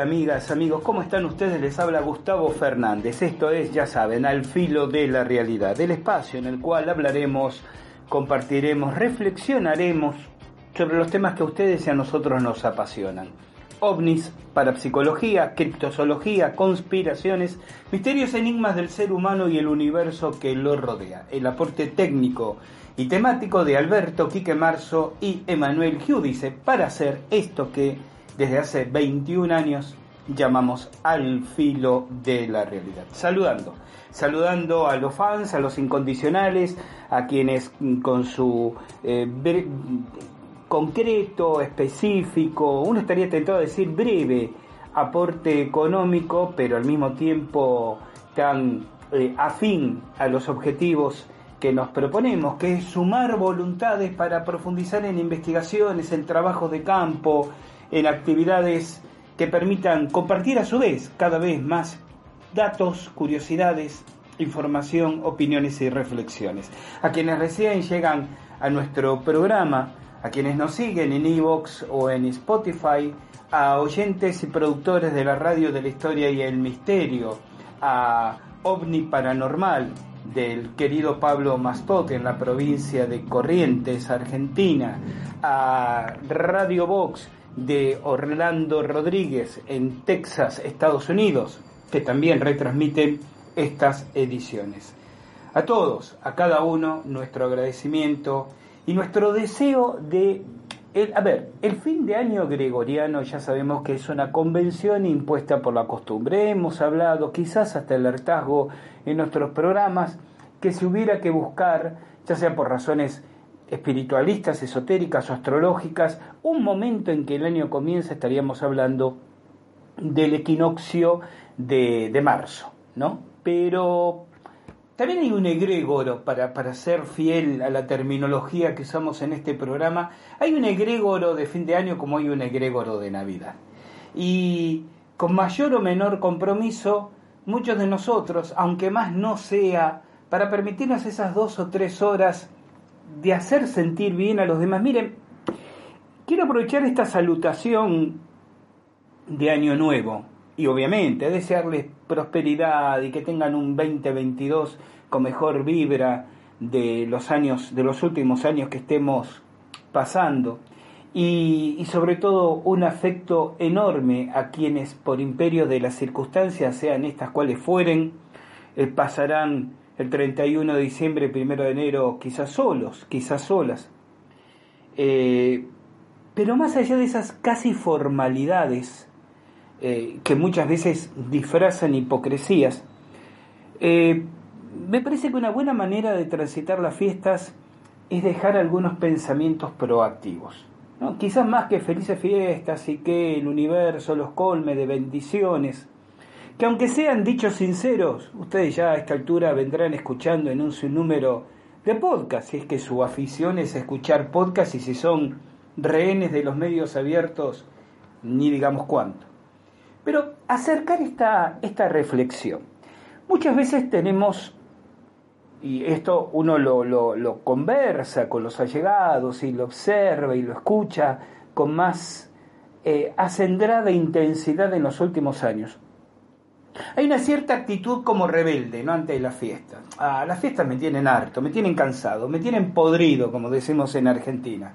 Amigas, amigos, ¿cómo están ustedes? Les habla Gustavo Fernández. Esto es, ya saben, al filo de la realidad, del espacio en el cual hablaremos, compartiremos, reflexionaremos sobre los temas que a ustedes y a nosotros nos apasionan. OVNIs, parapsicología, criptozoología, conspiraciones, misterios enigmas del ser humano y el universo que lo rodea. El aporte técnico y temático de Alberto Quique Marzo y Emanuel Giudice para hacer esto que desde hace 21 años llamamos al filo de la realidad. Saludando, saludando a los fans, a los incondicionales, a quienes con su eh, concreto, específico, uno estaría tentado a decir breve aporte económico, pero al mismo tiempo tan eh, afín a los objetivos que nos proponemos, que es sumar voluntades para profundizar en investigaciones, en trabajos de campo, en actividades que permitan compartir a su vez cada vez más datos, curiosidades, información, opiniones y reflexiones. A quienes recién llegan a nuestro programa, a quienes nos siguen en Evox o en Spotify, a oyentes y productores de la radio de la historia y el misterio, a OVNI Paranormal del querido Pablo Mastot en la provincia de Corrientes, Argentina, a Radio Vox de Orlando Rodríguez en Texas, Estados Unidos, que también retransmiten estas ediciones. A todos, a cada uno, nuestro agradecimiento y nuestro deseo de... El, a ver, el fin de año gregoriano ya sabemos que es una convención impuesta por la costumbre. Hemos hablado quizás hasta el hartazgo en nuestros programas que se hubiera que buscar, ya sea por razones espiritualistas, esotéricas o astrológicas, un momento en que el año comienza estaríamos hablando del equinoccio de, de marzo, ¿no? Pero también hay un egregoro, para, para ser fiel a la terminología que usamos en este programa, hay un egregoro de fin de año como hay un egregoro de Navidad. Y con mayor o menor compromiso, muchos de nosotros, aunque más no sea, para permitirnos esas dos o tres horas de hacer sentir bien a los demás. Miren, quiero aprovechar esta salutación de Año Nuevo y obviamente desearles prosperidad y que tengan un 2022 con mejor vibra de los años, de los últimos años que estemos pasando. Y, sobre todo un afecto enorme a quienes por imperio de las circunstancias, sean estas cuales fueren, eh, pasarán el 31 de diciembre, 1 de enero, quizás solos, quizás solas. Eh, pero más allá de esas casi formalidades, eh, que muchas veces disfrazan hipocresías, eh, me parece que una buena manera de transitar las fiestas es dejar algunos pensamientos proactivos. ¿no? Quizás más que felices fiestas y que el universo los colme de bendiciones, que aunque sean dichos sinceros, ustedes ya a esta altura vendrán escuchando en un sinnúmero de podcasts, si es que su afición es escuchar podcasts y si son rehenes de los medios abiertos, ni digamos cuánto. Pero acercar esta, esta reflexión. Muchas veces tenemos, y esto uno lo, lo, conversa con los allegados y lo observa y lo escucha con más eh, acendrada intensidad en los últimos años. Hay una cierta actitud como rebelde, ¿no? Ante la fiesta. Ah, las fiestas me tienen harto, me tienen cansado, me tienen podrido, como decimos en Argentina.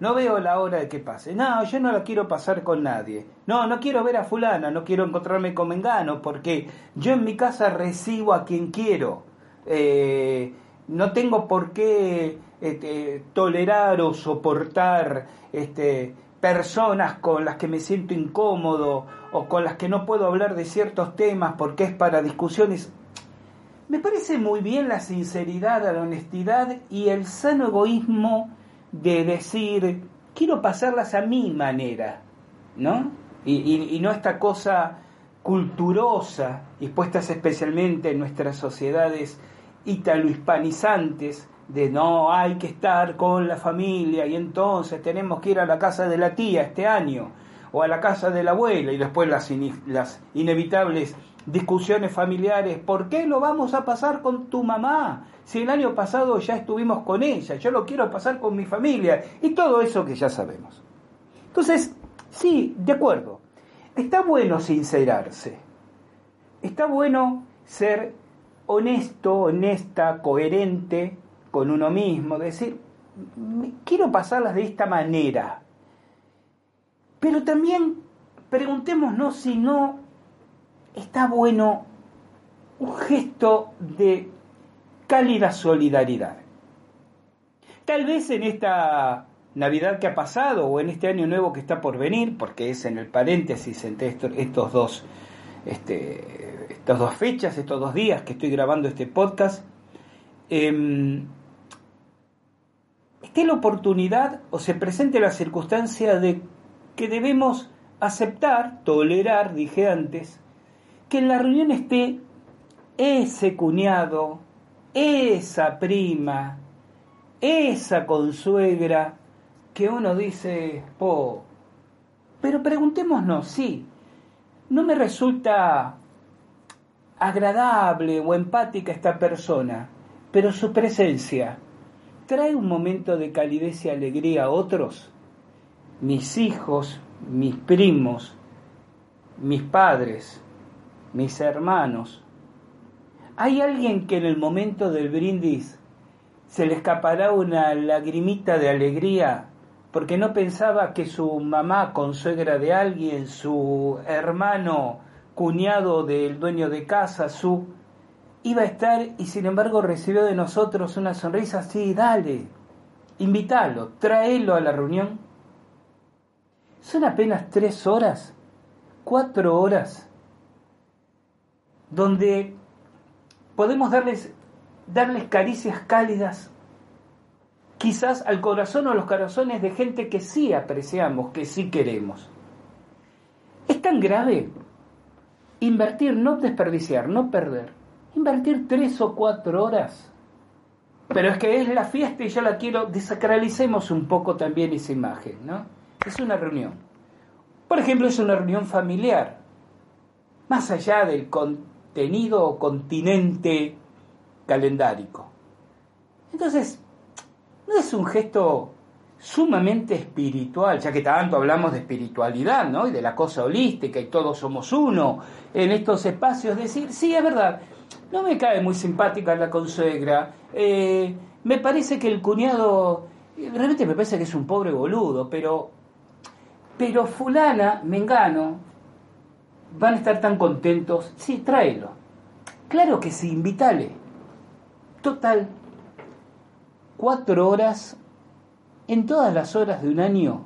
no veo la hora de que pase. No, yo no la quiero pasar con nadie. No, no quiero ver a fulana, no quiero encontrarme con Mengano, porque yo en mi casa recibo a quien quiero. Eh, no tengo por qué este, tolerar o soportar este, personas con las que me siento incómodo o con las que no puedo hablar de ciertos temas porque es para discusiones. Me parece muy bien la sinceridad, la honestidad y el sano egoísmo de decir, quiero pasarlas a mi manera, ¿no? Y, no esta cosa culturosa, y puestas especialmente en nuestras sociedades italo-hispanizantes, de no hay que estar con la familia y entonces tenemos que ir a la casa de la tía este año o a la casa de la abuela y después las, las inevitables discusiones familiares, ¿por qué lo vamos a pasar con tu mamá? Si el año pasado ya estuvimos con ella, yo lo quiero pasar con mi familia y todo eso que ya sabemos. Entonces, sí, de acuerdo, está bueno sincerarse, está bueno ser honesto, honesta, coherente con uno mismo, decir, quiero pasarlas de esta manera. Pero también preguntémonos si no está bueno un gesto de cálida solidaridad. Tal vez en esta Navidad que ha pasado o en este año nuevo que está por venir, porque es en el paréntesis entre estos dos, este, estas dos fechas, estos dos días que estoy grabando este podcast, eh, esté la oportunidad o se presente la circunstancia de que debemos aceptar, tolerar, dije antes, que en la reunión esté ese cuñado, esa prima, esa consuegra, que uno dice, po, pero preguntémonos, sí, no me resulta agradable o empática esta persona, pero su presencia trae un momento de calidez y alegría a otros, mis hijos, mis primos, mis padres, mis hermanos. ¿Hay alguien que en el momento del brindis se le escapará una lagrimita de alegría porque no pensaba que su mamá consuegra de alguien, su hermano cuñado del dueño de casa, su iba a estar y sin embargo recibió de nosotros una sonrisa, sí, dale, invítalo, tráelo a la reunión. Son apenas tres horas, cuatro horas, donde podemos darles, darles caricias cálidas, quizás al corazón o a los corazones de gente que sí apreciamos, que sí queremos. Es tan grave invertir, no desperdiciar, no perder invertir tres o cuatro horas. Pero es que es la fiesta y yo la quiero, desacralicemos un poco también esa imagen, ¿no? Es una reunión. Por ejemplo, es una reunión familiar. Más allá del contenido o continente calendárico. Entonces, no es un gesto sumamente espiritual, ya que tanto hablamos de espiritualidad, ¿no? Y de la cosa holística y todos somos uno en estos espacios, decir, sí, es verdad, no me cae muy simpática la consuegra. Eh, me parece que el cuñado, realmente me parece que es un pobre boludo, pero, pero fulana, mengano, van a estar tan contentos. Sí, tráelo. Claro que sí, invítale. Total, cuatro horas en todas las horas de un año,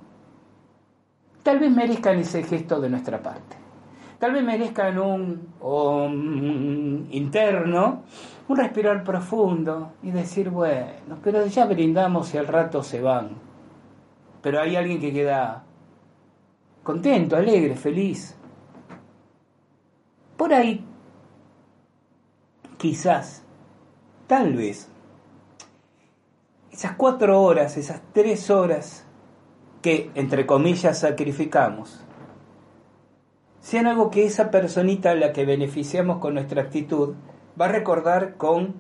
tal vez merezcan ese gesto de nuestra parte tal vez merezcan un, interno, un respirar profundo y decir, bueno, pero ya brindamos y al rato se van. Pero hay alguien que queda contento, alegre, feliz. Por ahí, quizás, tal vez, esas cuatro horas, esas tres horas que, entre comillas, sacrificamos, sean algo que esa personita a la que beneficiamos con nuestra actitud va a recordar con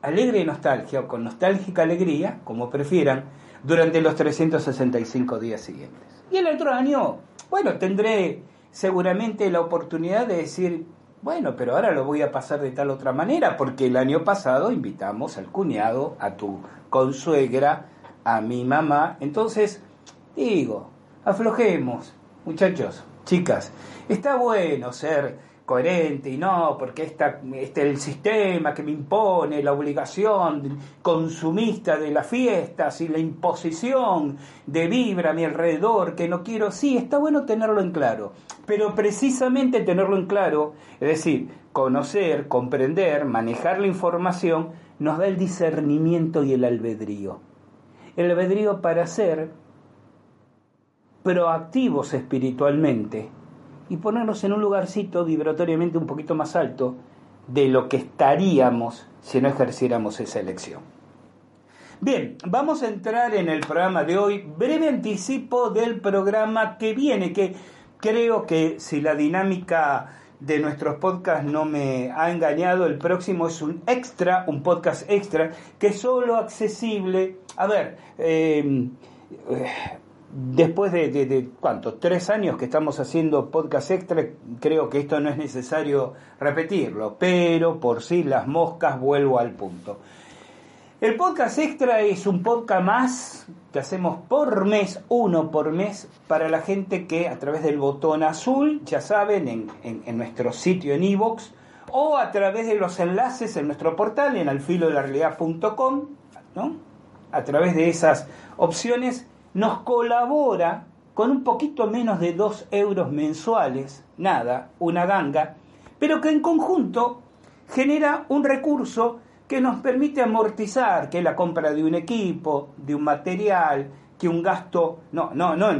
alegre nostalgia o con nostálgica alegría, como prefieran, durante los 365 días siguientes. Y el otro año, bueno, tendré seguramente la oportunidad de decir, bueno, pero ahora lo voy a pasar de tal otra manera, porque el año pasado invitamos al cuñado, a tu consuegra, a mi mamá. Entonces, digo, aflojemos, muchachos, chicas, está bueno ser coherente y no, porque esta, este el sistema que me impone la obligación consumista de las fiestas y la imposición de vibra a mi alrededor que no quiero, sí, está bueno tenerlo en claro, pero precisamente tenerlo en claro, es decir, conocer, comprender, manejar la información, nos da el discernimiento y el albedrío. El albedrío para ser proactivos espiritualmente y ponernos en un lugarcito vibratoriamente un poquito más alto de lo que estaríamos si no ejerciéramos esa elección. Bien, vamos a entrar en el programa de hoy, breve anticipo del programa que viene, que creo que si la dinámica de nuestros podcasts no me ha engañado, el próximo es un extra, un podcast extra, que es solo accesible, a ver, eh, después de, de. Tres años que estamos haciendo podcast extra, creo que esto no es necesario repetirlo, pero por si las moscas vuelvo al punto. El podcast extra es un podcast más que hacemos por mes, uno por mes, para la gente que a través del botón azul, ya saben, en, en, nuestro sitio en iVoox, o a través de los enlaces en nuestro portal en alfilodelarrealidad.com, ¿no? A través de esas opciones nos colabora con un poquito menos de 2 euros mensuales, nada, una ganga, pero que en conjunto genera un recurso que nos permite amortizar, que la compra de un equipo, de un material, que un gasto, no, no, no,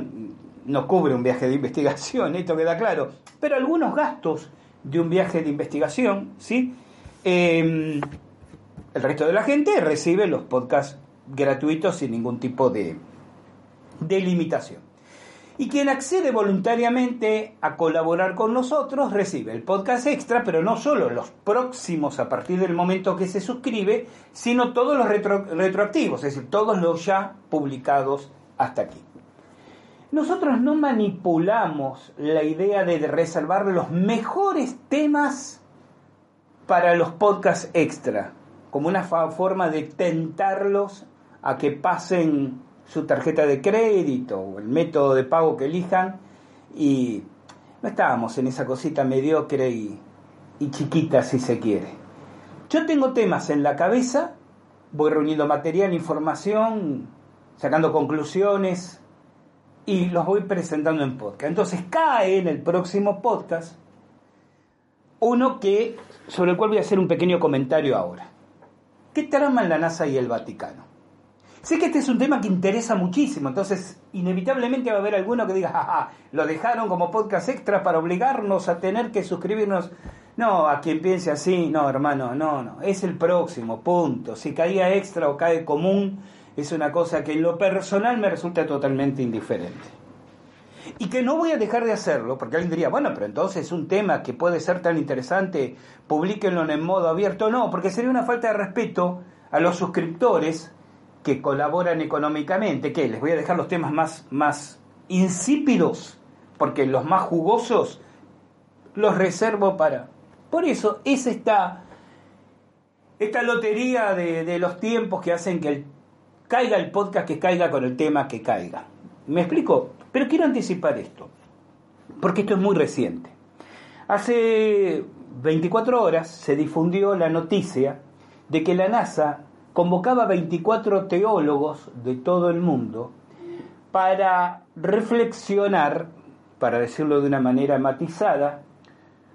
no cubre un viaje de investigación, esto queda claro, pero algunos gastos de un viaje de investigación, ¿sí? Em, el resto de la gente recibe los podcasts gratuitos sin ningún tipo de, de limitación. Y quien accede voluntariamente a colaborar con nosotros recibe el podcast extra, pero no solo los próximos a partir del momento que se suscribe, sino todos los retroactivos, es decir, todos los ya publicados hasta aquí. Nosotros no manipulamos la idea de reservar los mejores temas para los podcasts extra, como una forma de tentarlos a que pasen su tarjeta de crédito o el método de pago que elijan y no estábamos en esa cosita mediocre y, chiquita si se quiere. Yo tengo temas en la cabeza, voy reuniendo material, información, sacando conclusiones y los voy presentando en podcast. Entonces cae en el próximo podcast uno que sobre el cual voy a hacer un pequeño comentario ahora. ¿Qué traman la NASA y el Vaticano? Sé que este es un tema que interesa muchísimo, entonces inevitablemente va a haber alguno que diga, jaja, lo dejaron como podcast extra para obligarnos a tener que suscribirnos. No, a quien piense así, no, hermano, no, no, es el próximo, punto. Si caía extra o cae común, es una cosa que en lo personal me resulta totalmente indiferente. Y que no voy a dejar de hacerlo, porque alguien diría, bueno, pero entonces es un tema que puede ser tan interesante, publíquenlo en modo abierto. No, porque sería una falta de respeto a los suscriptores que colaboran económicamente, que les voy a dejar los temas más, más insípidos, porque los más jugosos los reservo para... Por eso es esta, esta lotería de, los tiempos que hacen que caiga el podcast que caiga con el tema que caiga. ¿Me explico? Pero quiero anticipar esto, porque esto es muy reciente. Hace 24 horas se difundió la noticia de que la NASA convocaba 24 teólogos de todo el mundo para reflexionar, para decirlo de una manera matizada,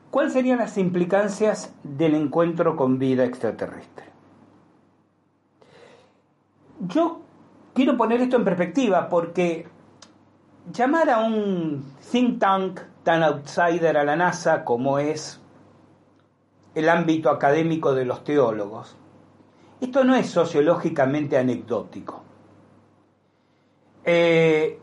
cuáles serían las implicancias del encuentro con vida extraterrestre. Yo quiero poner esto en perspectiva porque llamar a un think tank tan outsider a la NASA como es el ámbito académico de los teólogos esto no es sociológicamente anecdótico. Eh,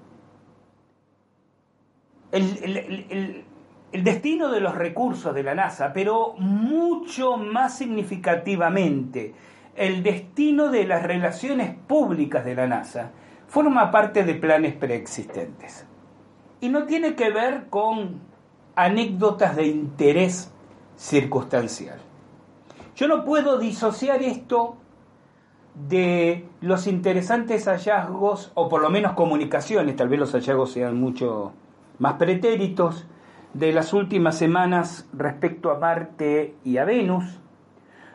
el, destino de los recursos de la NASA, pero mucho más significativamente, el destino de las relaciones públicas de la NASA, forma parte de planes preexistentes. Y no tiene que ver con anécdotas de interés circunstancial. Yo no puedo disociar esto de los interesantes hallazgos, o por lo menos comunicaciones, tal vez los hallazgos sean mucho más pretéritos, de las últimas semanas respecto a Marte y a Venus,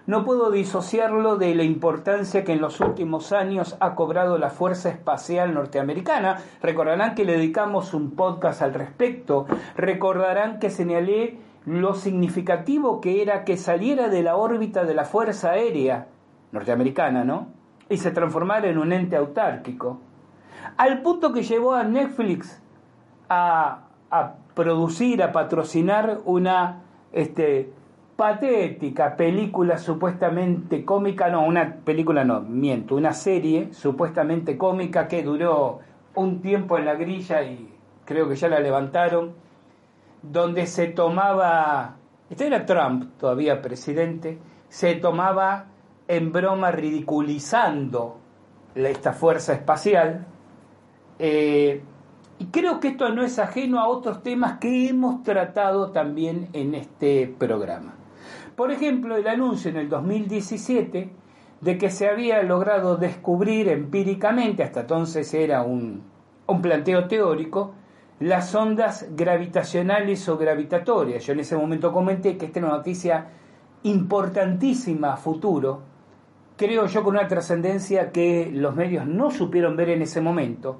no puedo disociarlo de la importancia que en los últimos años ha cobrado la Fuerza Espacial Norteamericana. Recordarán que le dedicamos un podcast al respecto. Recordarán que señalé lo significativo que era que saliera de la órbita de la Fuerza Aérea norteamericana, ¿no? Y se transformara en un ente autárquico. Al punto que llevó a Netflix a, a producir, a patrocinar una este, patética película supuestamente cómica, no, una película no, miento, una serie supuestamente cómica que duró un tiempo en la grilla y creo que ya la levantaron, donde se tomaba, este era Trump todavía presidente, se tomaba en broma ridiculizando esta fuerza espacial. Eh, y creo que esto no es ajeno a otros temas que hemos tratado también en este programa. Por ejemplo, el anuncio en el 2017 de que se había logrado descubrir empíricamente, hasta entonces era un, un planteo teórico, las ondas gravitacionales o gravitatorias. Yo en ese momento comenté que esta es una noticia importantísima a futuro, creo yo con una trascendencia que los medios no supieron ver en ese momento,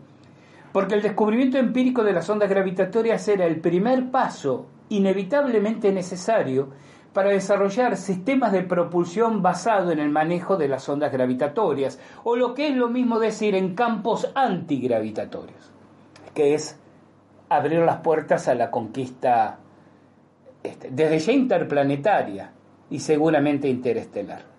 porque el descubrimiento empírico de las ondas gravitatorias era el primer paso inevitablemente necesario para desarrollar sistemas de propulsión basado en el manejo de las ondas gravitatorias, o lo que es lo mismo decir en campos antigravitatorios, que es abrir las puertas a la conquista este, desde ya interplanetaria y seguramente interestelar.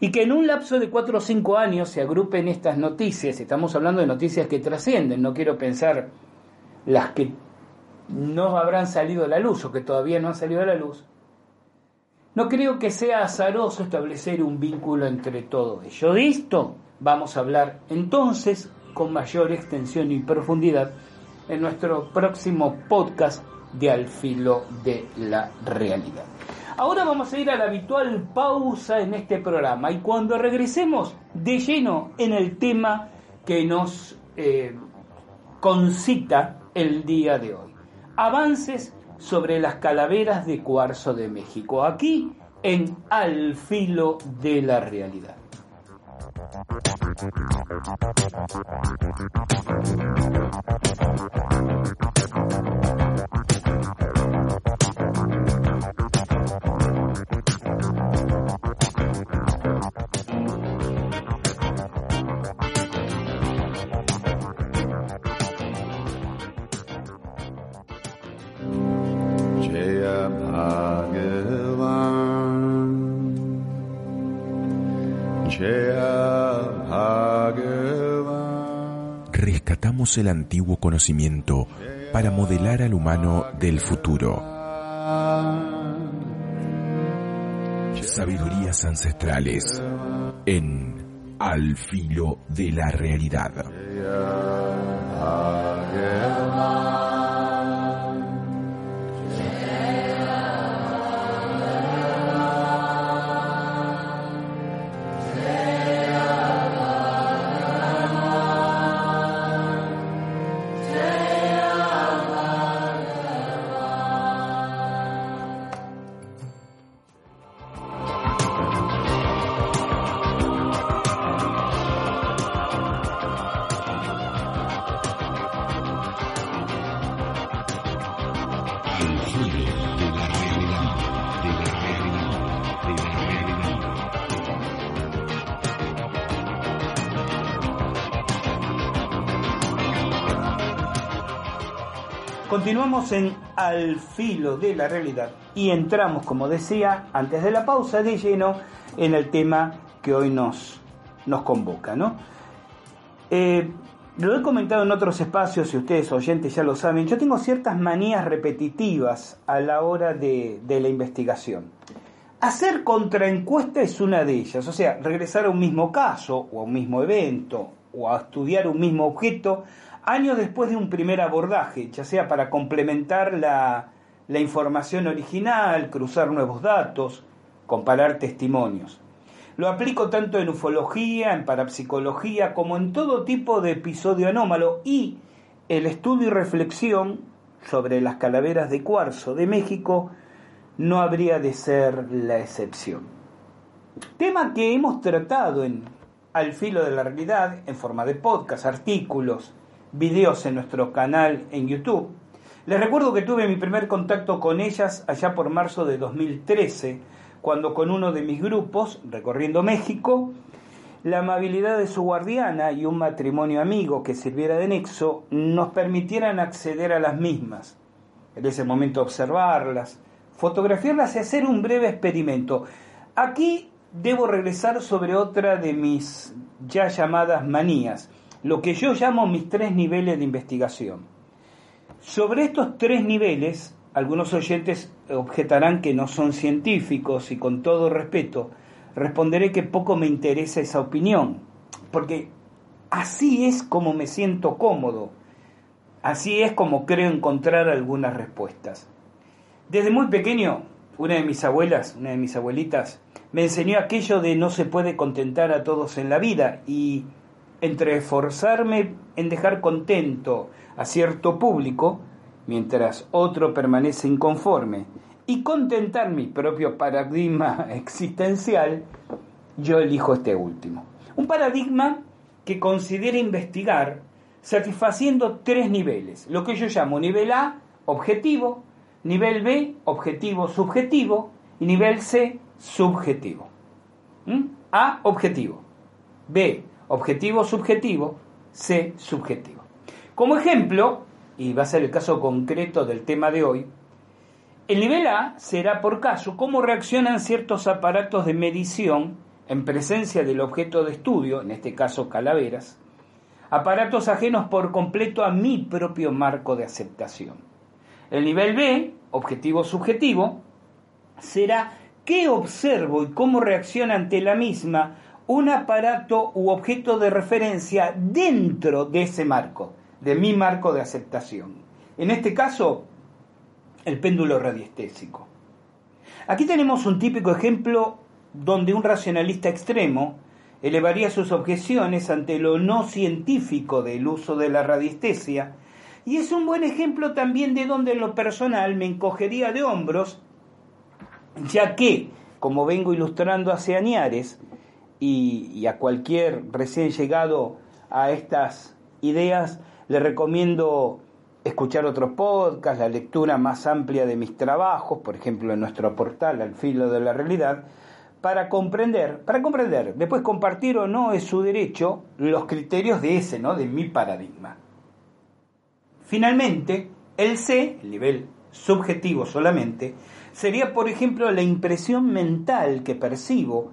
Y que en un lapso de cuatro o cinco años se agrupen estas noticias, estamos hablando de noticias que trascienden, no quiero pensar las que no habrán salido a la luz o que todavía no han salido a la luz, no creo que sea azaroso establecer un vínculo entre todo ello. De esto vamos a hablar entonces con mayor extensión y profundidad en nuestro próximo podcast de Al filo de la realidad. Ahora vamos a ir a la habitual pausa en este programa y cuando regresemos de lleno en el tema que nos eh, concita el día de hoy. Avances sobre las calaveras de cuarzo de México, aquí en Al filo de la realidad. Rescatamos el antiguo conocimiento para modelar al humano del futuro. Sabidurías ancestrales en Al filo de la realidad. Continuamos en Al filo de la realidad y entramos, como decía, antes de la pausa de lleno en el tema que hoy nos, nos convoca. ¿no? Eh, lo he comentado en otros espacios y ustedes oyentes ya lo saben, yo tengo ciertas manías repetitivas a la hora de, de la investigación. Hacer contraencuesta es una de ellas, o sea, regresar a un mismo caso o a un mismo evento o a estudiar un mismo objeto años después de un primer abordaje, ya sea para complementar la, información original, cruzar nuevos datos, comparar testimonios. Lo aplico tanto en ufología, en parapsicología, como en todo tipo de episodio anómalo y el estudio y reflexión sobre las calaveras de cuarzo de México no habría de ser la excepción. Tema que hemos tratado en Al filo de la realidad en forma de podcast, artículos, videos en nuestro canal en YouTube. Les recuerdo que tuve mi primer contacto con ellas allá por marzo de 2013, cuando con uno de mis grupos, recorriendo México, la amabilidad de su guardiana y un matrimonio amigo que sirviera de nexo nos permitieran acceder a las mismas. En ese momento observarlas, fotografiarlas y hacer un breve experimento. Aquí debo regresar sobre otra de mis ya llamadas manías, lo que yo llamo mis tres niveles de investigación. Sobre estos tres niveles, algunos oyentes objetarán que no son científicos y con todo respeto, responderé que poco me interesa esa opinión, porque así es como me siento cómodo, así es como creo encontrar algunas respuestas. Desde muy pequeño, una de mis abuelas, una de mis abuelitas, me enseñó aquello de no se puede contentar a todos en la vida y entre esforzarme en dejar contento a cierto público, mientras otro permanece inconforme, y contentar mi propio paradigma existencial, yo elijo este último. Un paradigma que considera investigar satisfaciendo tres niveles, lo que yo llamo nivel A, objetivo, Nivel B, objetivo subjetivo. Y nivel C, subjetivo. ¿Mm? A, objetivo. B, objetivo subjetivo. C, subjetivo. Como ejemplo, y va a ser el caso concreto del tema de hoy, el nivel A será por caso cómo reaccionan ciertos aparatos de medición en presencia del objeto de estudio, en este caso calaveras, aparatos ajenos por completo a mi propio marco de aceptación. El nivel B, objetivo subjetivo, será qué observo y cómo reacciona ante la misma un aparato u objeto de referencia dentro de ese marco, de mi marco de aceptación. En este caso, el péndulo radiestésico. Aquí tenemos un típico ejemplo donde un racionalista extremo elevaría sus objeciones ante lo no científico del uso de la radiestesia y es un buen ejemplo también de donde en lo personal me encogería de hombros, ya que, como vengo ilustrando hace añares, y, a cualquier recién llegado a estas ideas, le recomiendo escuchar otros podcasts, la lectura más amplia de mis trabajos, por ejemplo en nuestro portal Al filo de la realidad, para comprender, para comprender, después compartir o no es su derecho, los criterios de ese, ¿no? De mi paradigma. Finalmente, el C, el nivel subjetivo solamente, sería, por ejemplo, la impresión mental que percibo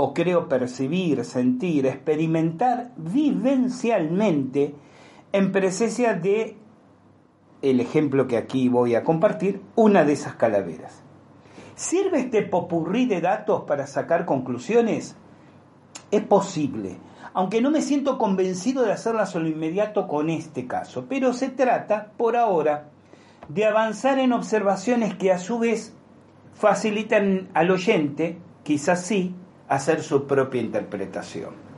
o creo percibir, sentir, experimentar vivencialmente en presencia de el ejemplo que aquí voy a compartir, una de esas calaveras. ¿Sirve este popurrí de datos para sacar conclusiones? Es posible, aunque no me siento convencido de hacerla a lo inmediato con este caso, pero se trata, por ahora, de avanzar en observaciones que a su vez facilitan al oyente, quizás sí, hacer su propia interpretación.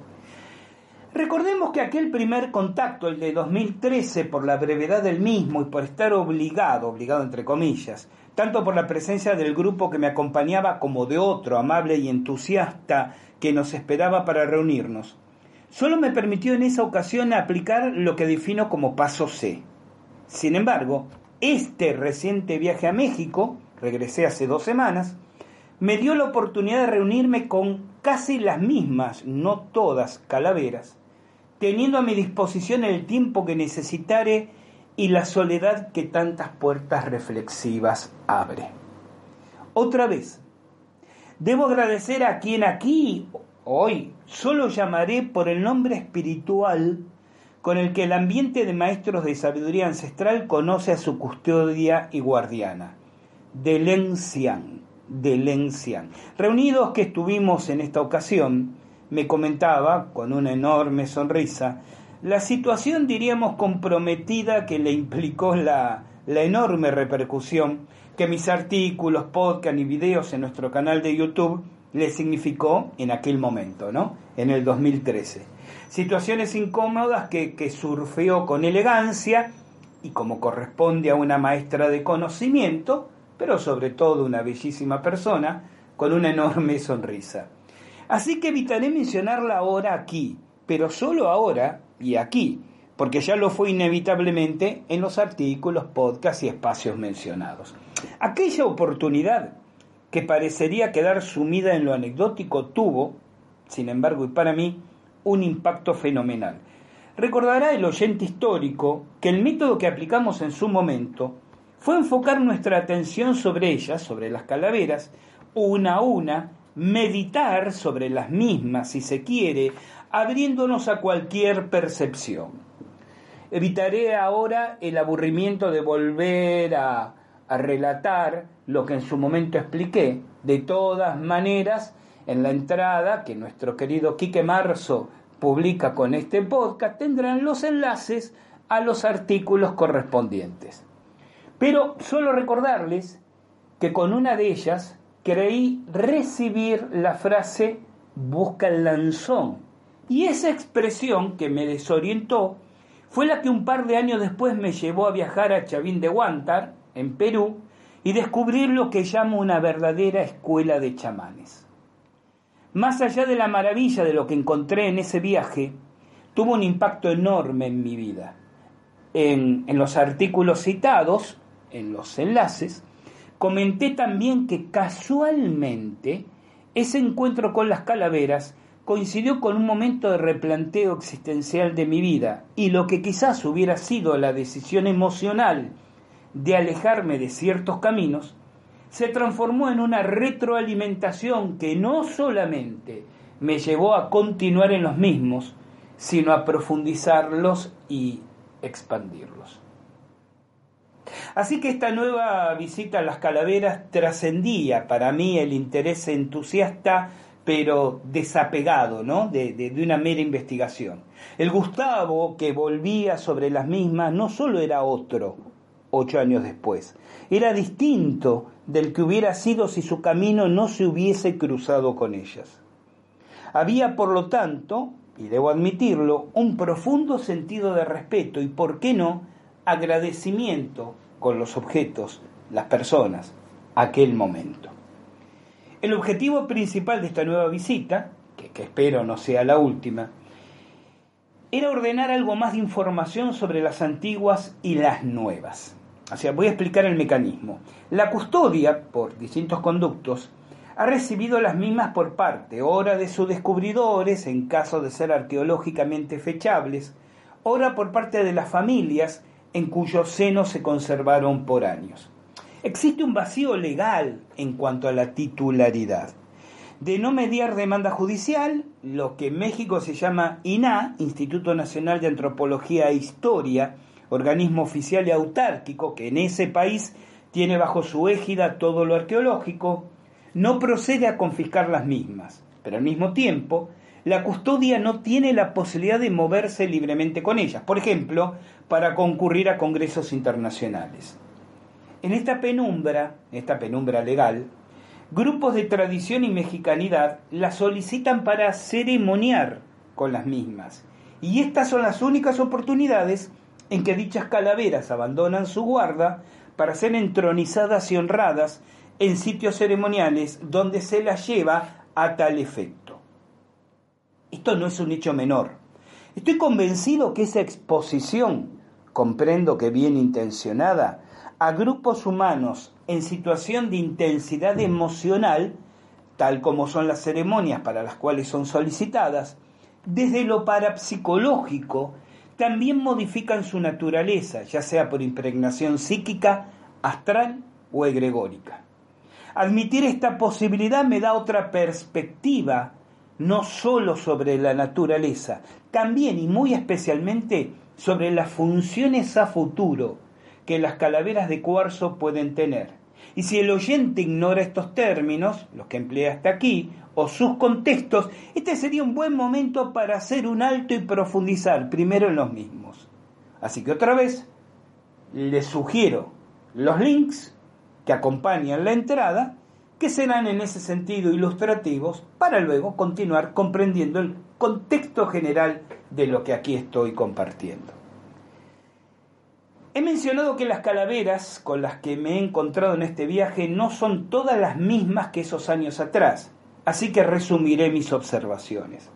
Recordemos que aquel primer contacto, el de 2013, por la brevedad del mismo y por estar obligado, obligado entre comillas, tanto por la presencia del grupo que me acompañaba como de otro amable y entusiasta que nos esperaba para reunirnos, solo me permitió en esa ocasión aplicar lo que defino como paso C. Sin embargo, este reciente viaje a México, regresé hace dos semanas, me dio la oportunidad de reunirme con casi las mismas, no todas, calaveras, teniendo a mi disposición el tiempo que necesitare y la soledad que tantas puertas reflexivas abre. Otra vez, debo agradecer a quien aquí Hoy solo llamaré por el nombre espiritual con el que el ambiente de maestros de sabiduría ancestral conoce a su custodia y guardiana, Delencian, Delencian. Reunidos que estuvimos en esta ocasión, me comentaba, con una enorme sonrisa, la situación, diríamos, comprometida que le implicó la, la enorme repercusión que mis artículos, podcast y videos en nuestro canal de YouTube le significó en aquel momento, ¿no? En el 2013. Situaciones incómodas que, que surfeó con elegancia y como corresponde a una maestra de conocimiento, pero sobre todo una bellísima persona, con una enorme sonrisa. Así que evitaré mencionarla ahora aquí, pero solo ahora y aquí, porque ya lo fue inevitablemente en los artículos, podcasts y espacios mencionados. Aquella oportunidad que parecería quedar sumida en lo anecdótico tuvo, sin embargo y para mí, un impacto fenomenal. Recordará el oyente histórico que el método que aplicamos en su momento fue enfocar nuestra atención sobre ellas, sobre las calaveras, una a una, meditar sobre las mismas, si se quiere, abriéndonos a cualquier percepción. Evitaré ahora el aburrimiento de volver a, a relatar lo que en su momento expliqué. De todas maneras, en la entrada que nuestro querido Quique Marzo publica con este podcast, tendrán los enlaces a los artículos correspondientes. Pero solo recordarles que con una de ellas creí recibir la frase busca el lanzón. Y esa expresión que me desorientó fue la que un par de años después me llevó a viajar a Chavín de Huántar, en Perú, y descubrir lo que llamo una verdadera escuela de chamanes. Más allá de la maravilla de lo que encontré en ese viaje, tuvo un impacto enorme en mi vida. En, en los artículos citados, en los enlaces, comenté también que casualmente ese encuentro con las calaveras coincidió con un momento de replanteo existencial de mi vida y lo que quizás hubiera sido la decisión emocional de alejarme de ciertos caminos, se transformó en una retroalimentación que no solamente me llevó a continuar en los mismos, sino a profundizarlos y expandirlos. Así que esta nueva visita a las calaveras trascendía para mí el interés entusiasta pero desapegado ¿no? de, de, una mera investigación. El Gustavo que volvía sobre las mismas no solo era otro ocho años después, era distinto del que hubiera sido si su camino no se hubiese cruzado con ellas. Había, por lo tanto, y debo admitirlo, un profundo sentido de respeto y, por qué no, agradecimiento con los objetos, las personas, aquel momento. El objetivo principal de esta nueva visita, que, espero no sea la última, era ordenar algo más de información sobre las antiguas y las nuevas. O voy a explicar el mecanismo. La custodia, por distintos conductos, ha recibido las mismas por parte, ora de sus descubridores, en caso de ser arqueológicamente fechables, ora por parte de las familias, en cuyo seno se conservaron por años. Existe un vacío legal en cuanto a la titularidad. De no mediar demanda judicial, lo que en México se llama INA, Instituto Nacional de Antropología e Historia, organismo oficial y autárquico que en ese país tiene bajo su égida todo lo arqueológico, no procede a confiscar las mismas, pero al mismo tiempo la custodia no tiene la posibilidad de moverse libremente con ellas, por ejemplo, para concurrir a congresos internacionales. En esta penumbra, esta penumbra legal, grupos de tradición y mexicanidad la solicitan para ceremoniar con las mismas, y estas son las únicas oportunidades en que dichas calaveras abandonan su guarda para ser entronizadas y honradas en sitios ceremoniales donde se las lleva a tal efecto. Esto no es un hecho menor. Estoy convencido que esa exposición, comprendo que bien intencionada, a grupos humanos en situación de intensidad emocional, tal como son las ceremonias para las cuales son solicitadas, desde lo parapsicológico también modifican su naturaleza, ya sea por impregnación psíquica, astral o egregórica. Admitir esta posibilidad me da otra perspectiva, no sólo sobre la naturaleza, también y muy especialmente sobre las funciones a futuro que las calaveras de cuarzo pueden tener. Y si el oyente ignora estos términos, los que empleé hasta aquí, o sus contextos, este sería un buen momento para hacer un alto y profundizar primero en los mismos. Así que otra vez, les sugiero los links que acompañan la entrada que serán en ese sentido ilustrativos para luego continuar comprendiendo el contexto general de lo que aquí estoy compartiendo. He mencionado que las calaveras con las que me he encontrado en este viaje no son todas las mismas que esos años atrás, así que resumiré mis observaciones.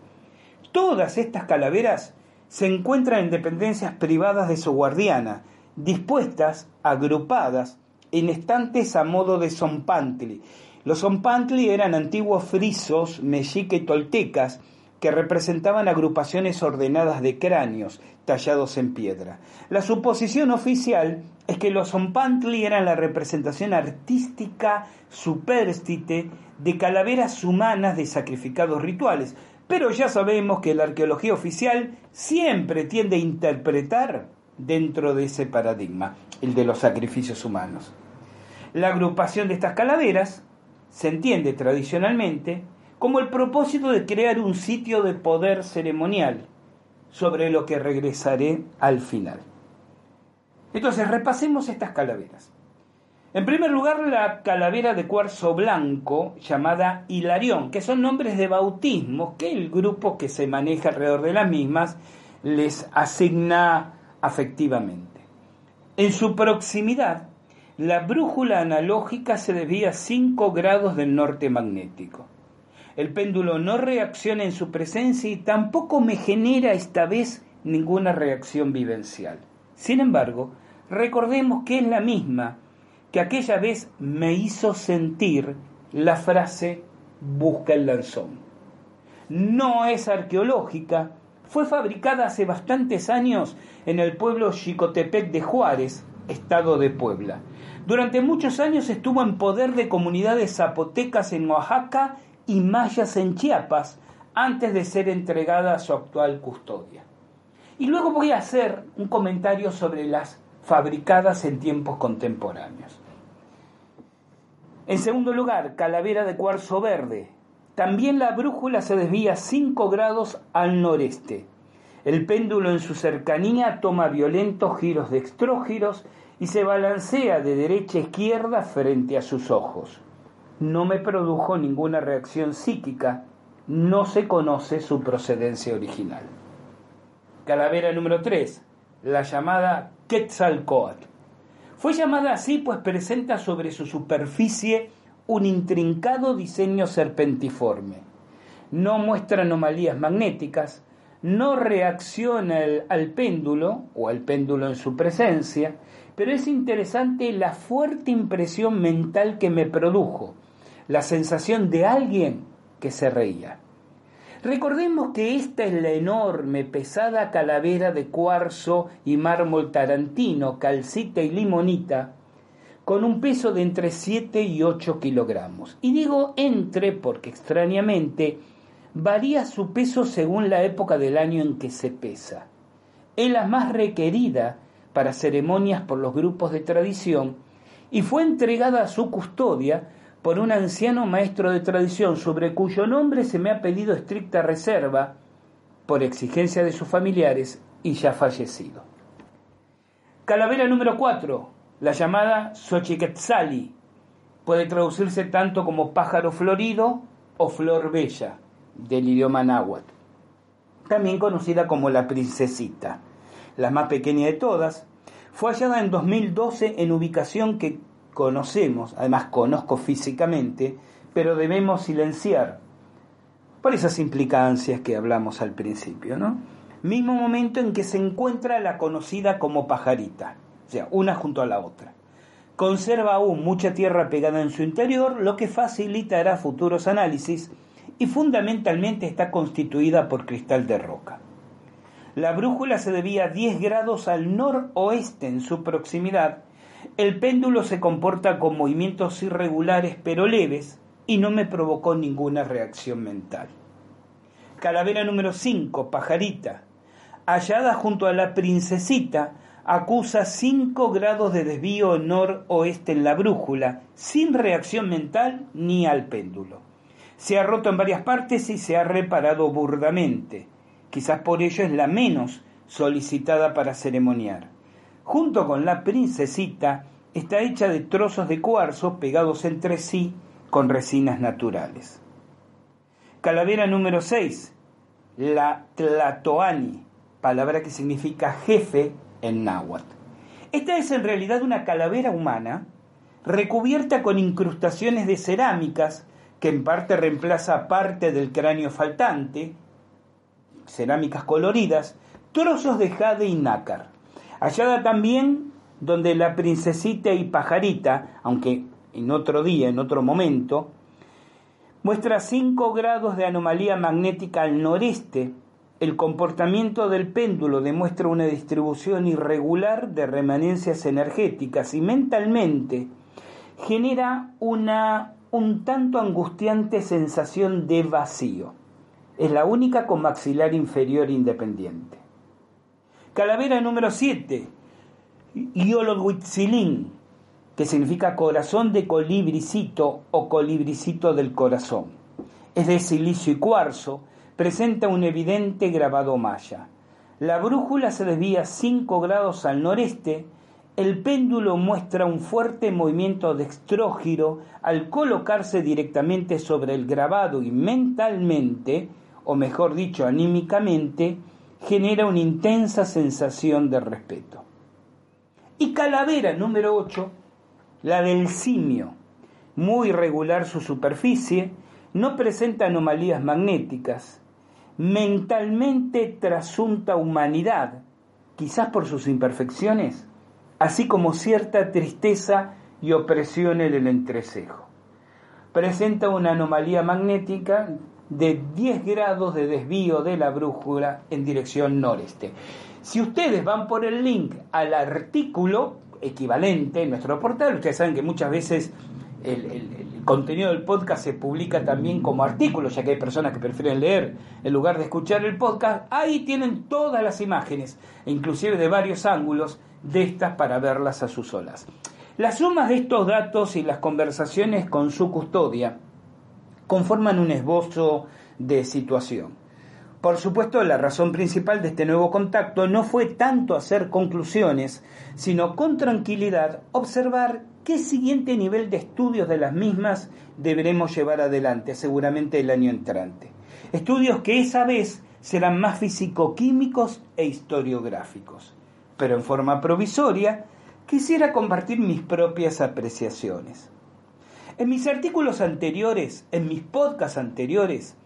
Todas estas calaveras se encuentran en dependencias privadas de su guardiana, dispuestas, agrupadas, en estantes a modo de zompantli. Los zompantli eran antiguos frisos, mexica y toltecas, que representaban agrupaciones ordenadas de cráneos tallados en piedra. La suposición oficial es que los zompantli eran la representación artística superstite de calaveras humanas de sacrificados rituales, pero ya sabemos que la arqueología oficial siempre tiende a interpretar dentro de ese paradigma, el de los sacrificios humanos. La agrupación de estas calaveras se entiende tradicionalmente como el propósito de crear un sitio de poder ceremonial, sobre lo que regresaré al final. Entonces, repasemos estas calaveras. En primer lugar, la calavera de cuarzo blanco llamada Hilarión, que son nombres de bautismos que el grupo que se maneja alrededor de las mismas les asigna afectivamente. En su proximidad, la brújula analógica se desvía 5 grados del norte magnético. El péndulo no reacciona en su presencia y tampoco me genera esta vez ninguna reacción vivencial. Sin embargo, recordemos que es la misma que aquella vez me hizo sentir la frase busca el lanzón. No es arqueológica, fue fabricada hace bastantes años en el pueblo Chicotepec de Juárez, estado de Puebla. Durante muchos años estuvo en poder de comunidades zapotecas en Oaxaca y mayas en Chiapas antes de ser entregada a su actual custodia. Y luego voy a hacer un comentario sobre las fabricadas en tiempos contemporáneos. En segundo lugar, calavera de cuarzo verde. También la brújula se desvía 5 grados al noreste. El péndulo en su cercanía toma violentos giros de extrógiros y se balancea de derecha a izquierda frente a sus ojos. No me produjo ninguna reacción psíquica, no se conoce su procedencia original. Calavera número 3, la llamada Quetzalcoatl. Fue llamada así pues presenta sobre su superficie un intrincado diseño serpentiforme. No muestra anomalías magnéticas, no reacciona al péndulo o al péndulo en su presencia, pero es interesante la fuerte impresión mental que me produjo, la sensación de alguien que se reía. Recordemos que esta es la enorme, pesada calavera de cuarzo y mármol tarantino, calcita y limonita, con un peso de entre 7 y 8 kilogramos. Y digo entre porque extrañamente varía su peso según la época del año en que se pesa. Es la más requerida para ceremonias por los grupos de tradición y fue entregada a su custodia por un anciano maestro de tradición sobre cuyo nombre se me ha pedido estricta reserva por exigencia de sus familiares y ya fallecido. Calavera número 4, la llamada Xochiquetzali, puede traducirse tanto como pájaro florido o flor bella del idioma náhuatl, también conocida como la princesita, la más pequeña de todas, fue hallada en 2012 en ubicación que conocemos, además conozco físicamente, pero debemos silenciar por esas implicancias que hablamos al principio, ¿no? Mismo momento en que se encuentra la conocida como pajarita, o sea, una junto a la otra. Conserva aún mucha tierra pegada en su interior, lo que facilitará futuros análisis y fundamentalmente está constituida por cristal de roca. La brújula se debía 10 grados al noroeste en su proximidad el péndulo se comporta con movimientos irregulares pero leves y no me provocó ninguna reacción mental. Calavera número 5, pajarita. Hallada junto a la princesita, acusa 5 grados de desvío noroeste en la brújula, sin reacción mental ni al péndulo. Se ha roto en varias partes y se ha reparado burdamente. Quizás por ello es la menos solicitada para ceremoniar junto con la princesita, está hecha de trozos de cuarzo pegados entre sí con resinas naturales. Calavera número 6, la Tlatoani, palabra que significa jefe en náhuatl. Esta es en realidad una calavera humana recubierta con incrustaciones de cerámicas que en parte reemplaza parte del cráneo faltante, cerámicas coloridas, trozos de jade y nácar. Hallada también donde la princesita y pajarita, aunque en otro día, en otro momento, muestra 5 grados de anomalía magnética al noreste. El comportamiento del péndulo demuestra una distribución irregular de remanencias energéticas y mentalmente genera una un tanto angustiante sensación de vacío. Es la única con maxilar inferior independiente. Calavera número 7, Yolodhuitzilin, que significa corazón de colibricito o colibricito del corazón. Es de silicio y cuarzo, presenta un evidente grabado maya. La brújula se desvía 5 grados al noreste, el péndulo muestra un fuerte movimiento de dextrógiro al colocarse directamente sobre el grabado y mentalmente, o mejor dicho, anímicamente, genera una intensa sensación de respeto. Y calavera número 8 la del simio, muy irregular su superficie, no presenta anomalías magnéticas, mentalmente trasunta humanidad, quizás por sus imperfecciones, así como cierta tristeza y opresión en el entrecejo. Presenta una anomalía magnética de 10 grados de desvío de la brújula en dirección noreste. Si ustedes van por el link al artículo, equivalente en nuestro portal. Ustedes saben que muchas veces el, contenido del podcast se publica también como artículo, ya que hay personas que prefieren leer en lugar de escuchar el podcast. Ahí tienen todas las imágenes, inclusive de varios ángulos de estas para verlas a sus olas. Las sumas de estos datos y las conversaciones con su custodia conforman un esbozo de situación. Por supuesto, la razón principal de este nuevo contacto no fue tanto hacer conclusiones, sino con tranquilidad observar qué siguiente nivel de estudios de las mismas deberemos llevar adelante, seguramente el año entrante. Estudios que esa vez serán más físico-químicos e historiográficos. Pero en forma provisoria, quisiera compartir mis propias apreciaciones. En mis artículos anteriores, en mis podcasts anteriores,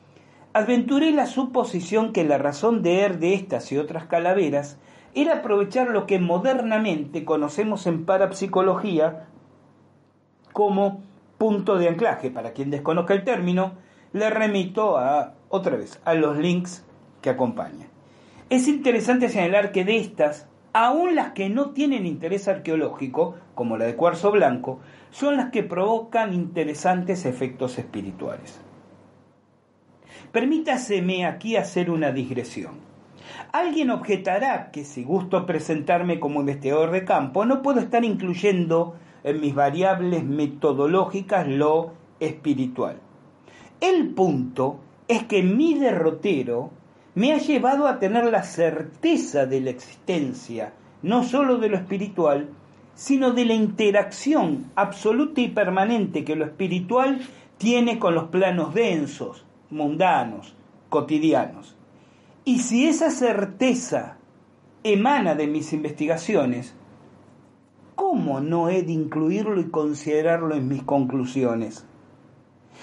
Aventuré la suposición que la razón de er de estas y otras calaveras era aprovechar lo que modernamente conocemos en parapsicología como punto de anclaje. Para quien desconozca el término, le remito a, otra vez, a los links que acompañan. Es interesante señalar que de estas, aún las que no tienen interés arqueológico, como la de cuarzo blanco, son las que provocan interesantes efectos espirituales. Permítaseme aquí hacer una digresión. Alguien objetará que si gusto presentarme como investigador de campo, no puedo estar incluyendo en mis variables metodológicas lo espiritual. El punto es que mi derrotero me ha llevado a tener la certeza de la existencia, no sólo de lo espiritual, sino de la interacción absoluta y permanente que lo espiritual tiene con los planos densos, mundanos, cotidianos. Y si esa certeza emana de mis investigaciones, ¿cómo no he de incluirlo y considerarlo en mis conclusiones?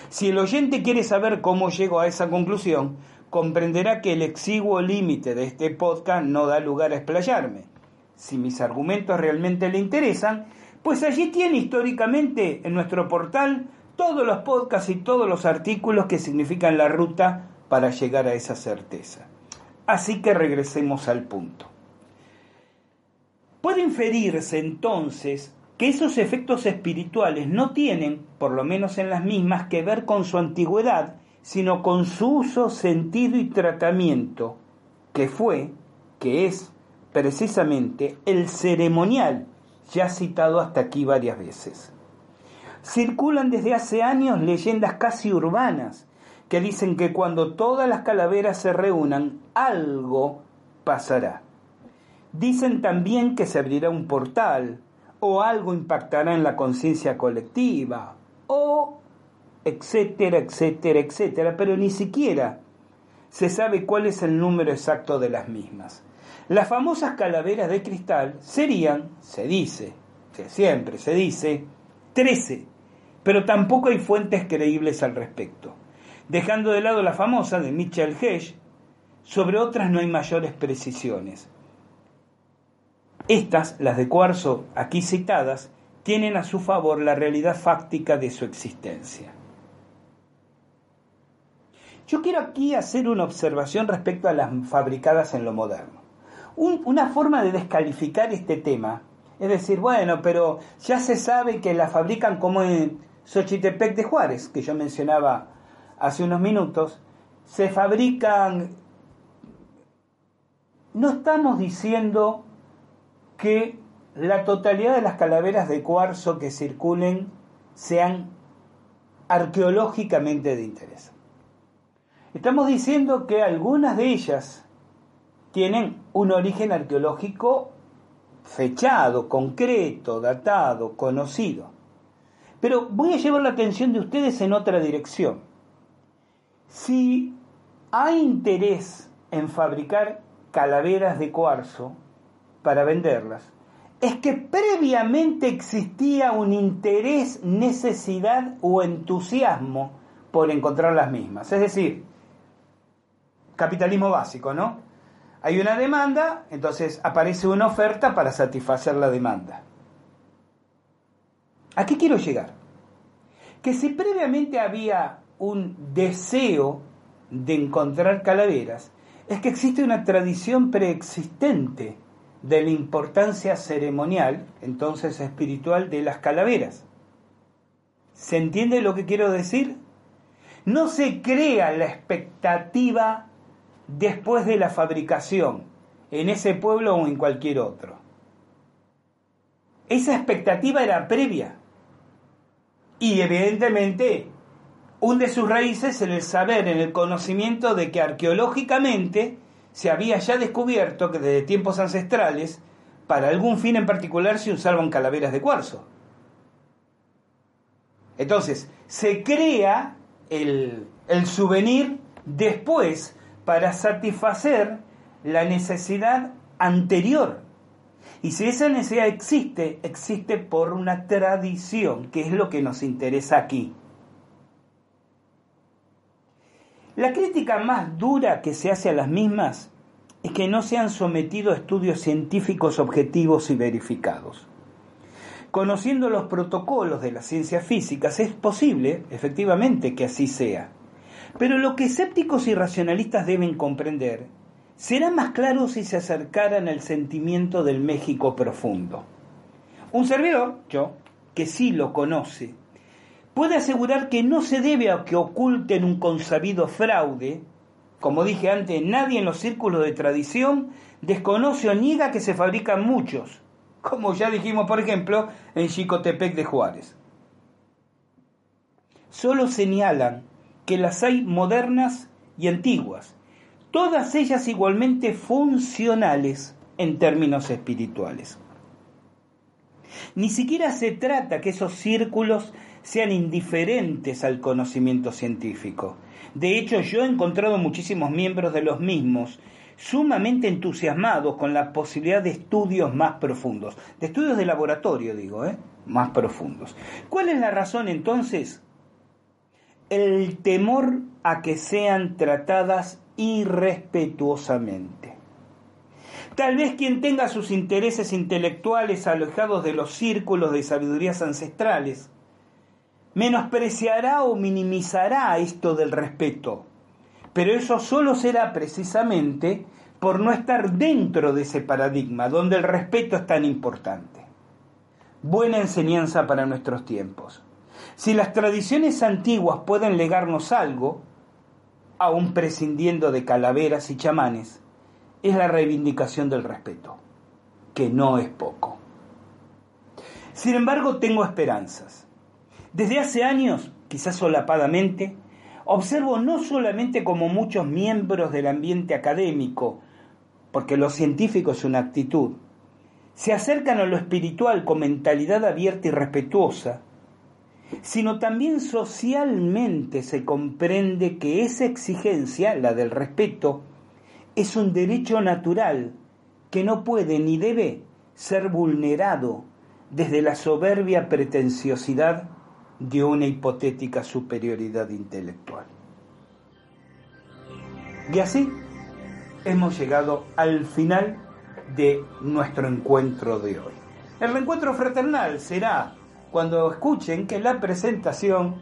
Si el oyente quiere saber cómo llego a esa conclusión, comprenderá que el exiguo límite de este podcast no da lugar a explayarme. Si mis argumentos realmente le interesan, pues allí tiene históricamente en nuestro portal todos los podcasts y todos los artículos que significan la ruta para llegar a esa certeza. Así que regresemos al punto. Puede inferirse entonces que esos efectos espirituales no tienen, por lo menos en las mismas, que ver con su antigüedad, sino con su uso, sentido y tratamiento, que fue, que es precisamente el ceremonial ya citado hasta aquí varias veces. Circulan desde hace años leyendas casi urbanas que dicen que cuando todas las calaveras se reúnan, algo pasará. Dicen también que se abrirá un portal, o algo impactará en la conciencia colectiva, o etcétera, etcétera, etcétera, pero ni siquiera se sabe cuál es el número exacto de las mismas. Las famosas calaveras de cristal serían, se dice, siempre se dice, 13, pero tampoco hay fuentes creíbles al respecto. Dejando de lado la famosa de Mitchell Hesh, sobre otras no hay mayores precisiones. Estas, las de cuarzo aquí citadas, tienen a su favor la realidad fáctica de su existencia. Yo quiero aquí hacer una observación respecto a las fabricadas en lo moderno. Una forma de descalificar este tema es decir, bueno, pero ya se sabe que las fabrican como en Xochitepec de Juárez, que yo mencionaba hace unos minutos, se fabrican... No estamos diciendo que la totalidad de las calaveras de cuarzo que circulen sean arqueológicamente de interés. Estamos diciendo que algunas de ellas tienen un origen arqueológico fechado, concreto, datado, conocido. Pero voy a llevar la atención de ustedes en otra dirección. Si hay interés en fabricar calaveras de cuarzo para venderlas, es que previamente existía un interés, necesidad o entusiasmo por encontrar las mismas. Es decir, capitalismo básico, ¿no? Hay una demanda, entonces aparece una oferta para satisfacer la demanda. ¿A qué quiero llegar? Que si previamente había un deseo de encontrar calaveras, es que existe una tradición preexistente de la importancia ceremonial, entonces espiritual, de las calaveras. ¿Se entiende lo que quiero decir? No se crea la expectativa después de la fabricación, en ese pueblo o en cualquier otro. Esa expectativa era previa. Y evidentemente hunde sus raíces en el saber, en el conocimiento de que arqueológicamente se había ya descubierto que desde tiempos ancestrales, para algún fin en particular, se usaban calaveras de cuarzo. Entonces, se crea el, el souvenir después para satisfacer la necesidad anterior. Y si esa necesidad existe, existe por una tradición, que es lo que nos interesa aquí. La crítica más dura que se hace a las mismas es que no se han sometido a estudios científicos objetivos y verificados. Conociendo los protocolos de las ciencias físicas, es posible, efectivamente, que así sea. Pero lo que escépticos y racionalistas deben comprender será más claro si se acercaran al sentimiento del México profundo. Un servidor, yo, que sí lo conoce, puede asegurar que no se debe a que oculten un consabido fraude. Como dije antes, nadie en los círculos de tradición desconoce o niega que se fabrican muchos, como ya dijimos, por ejemplo, en Chicotepec de Juárez. Solo señalan que las hay modernas y antiguas, todas ellas igualmente funcionales en términos espirituales. Ni siquiera se trata que esos círculos sean indiferentes al conocimiento científico. De hecho, yo he encontrado muchísimos miembros de los mismos sumamente entusiasmados con la posibilidad de estudios más profundos, de estudios de laboratorio, digo, ¿eh? más profundos. ¿Cuál es la razón entonces? El temor a que sean tratadas irrespetuosamente. Tal vez quien tenga sus intereses intelectuales alejados de los círculos de sabidurías ancestrales, menospreciará o minimizará esto del respeto, pero eso solo será precisamente por no estar dentro de ese paradigma donde el respeto es tan importante. Buena enseñanza para nuestros tiempos. Si las tradiciones antiguas pueden legarnos algo, aún prescindiendo de calaveras y chamanes, es la reivindicación del respeto, que no es poco. Sin embargo, tengo esperanzas. Desde hace años, quizás solapadamente, observo no solamente como muchos miembros del ambiente académico, porque lo científico es una actitud, se acercan a lo espiritual con mentalidad abierta y respetuosa, sino también socialmente se comprende que esa exigencia, la del respeto, es un derecho natural que no puede ni debe ser vulnerado desde la soberbia pretenciosidad de una hipotética superioridad intelectual. Y así hemos llegado al final de nuestro encuentro de hoy. El reencuentro fraternal será cuando escuchen que la presentación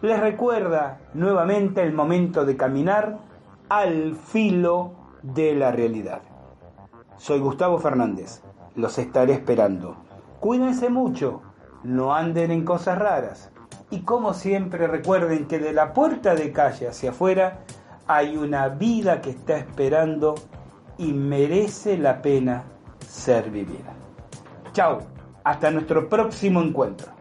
les recuerda nuevamente el momento de caminar al filo de la realidad. Soy Gustavo Fernández, los estaré esperando. Cuídense mucho, no anden en cosas raras y como siempre recuerden que de la puerta de calle hacia afuera hay una vida que está esperando y merece la pena ser vivida. Chao, hasta nuestro próximo encuentro.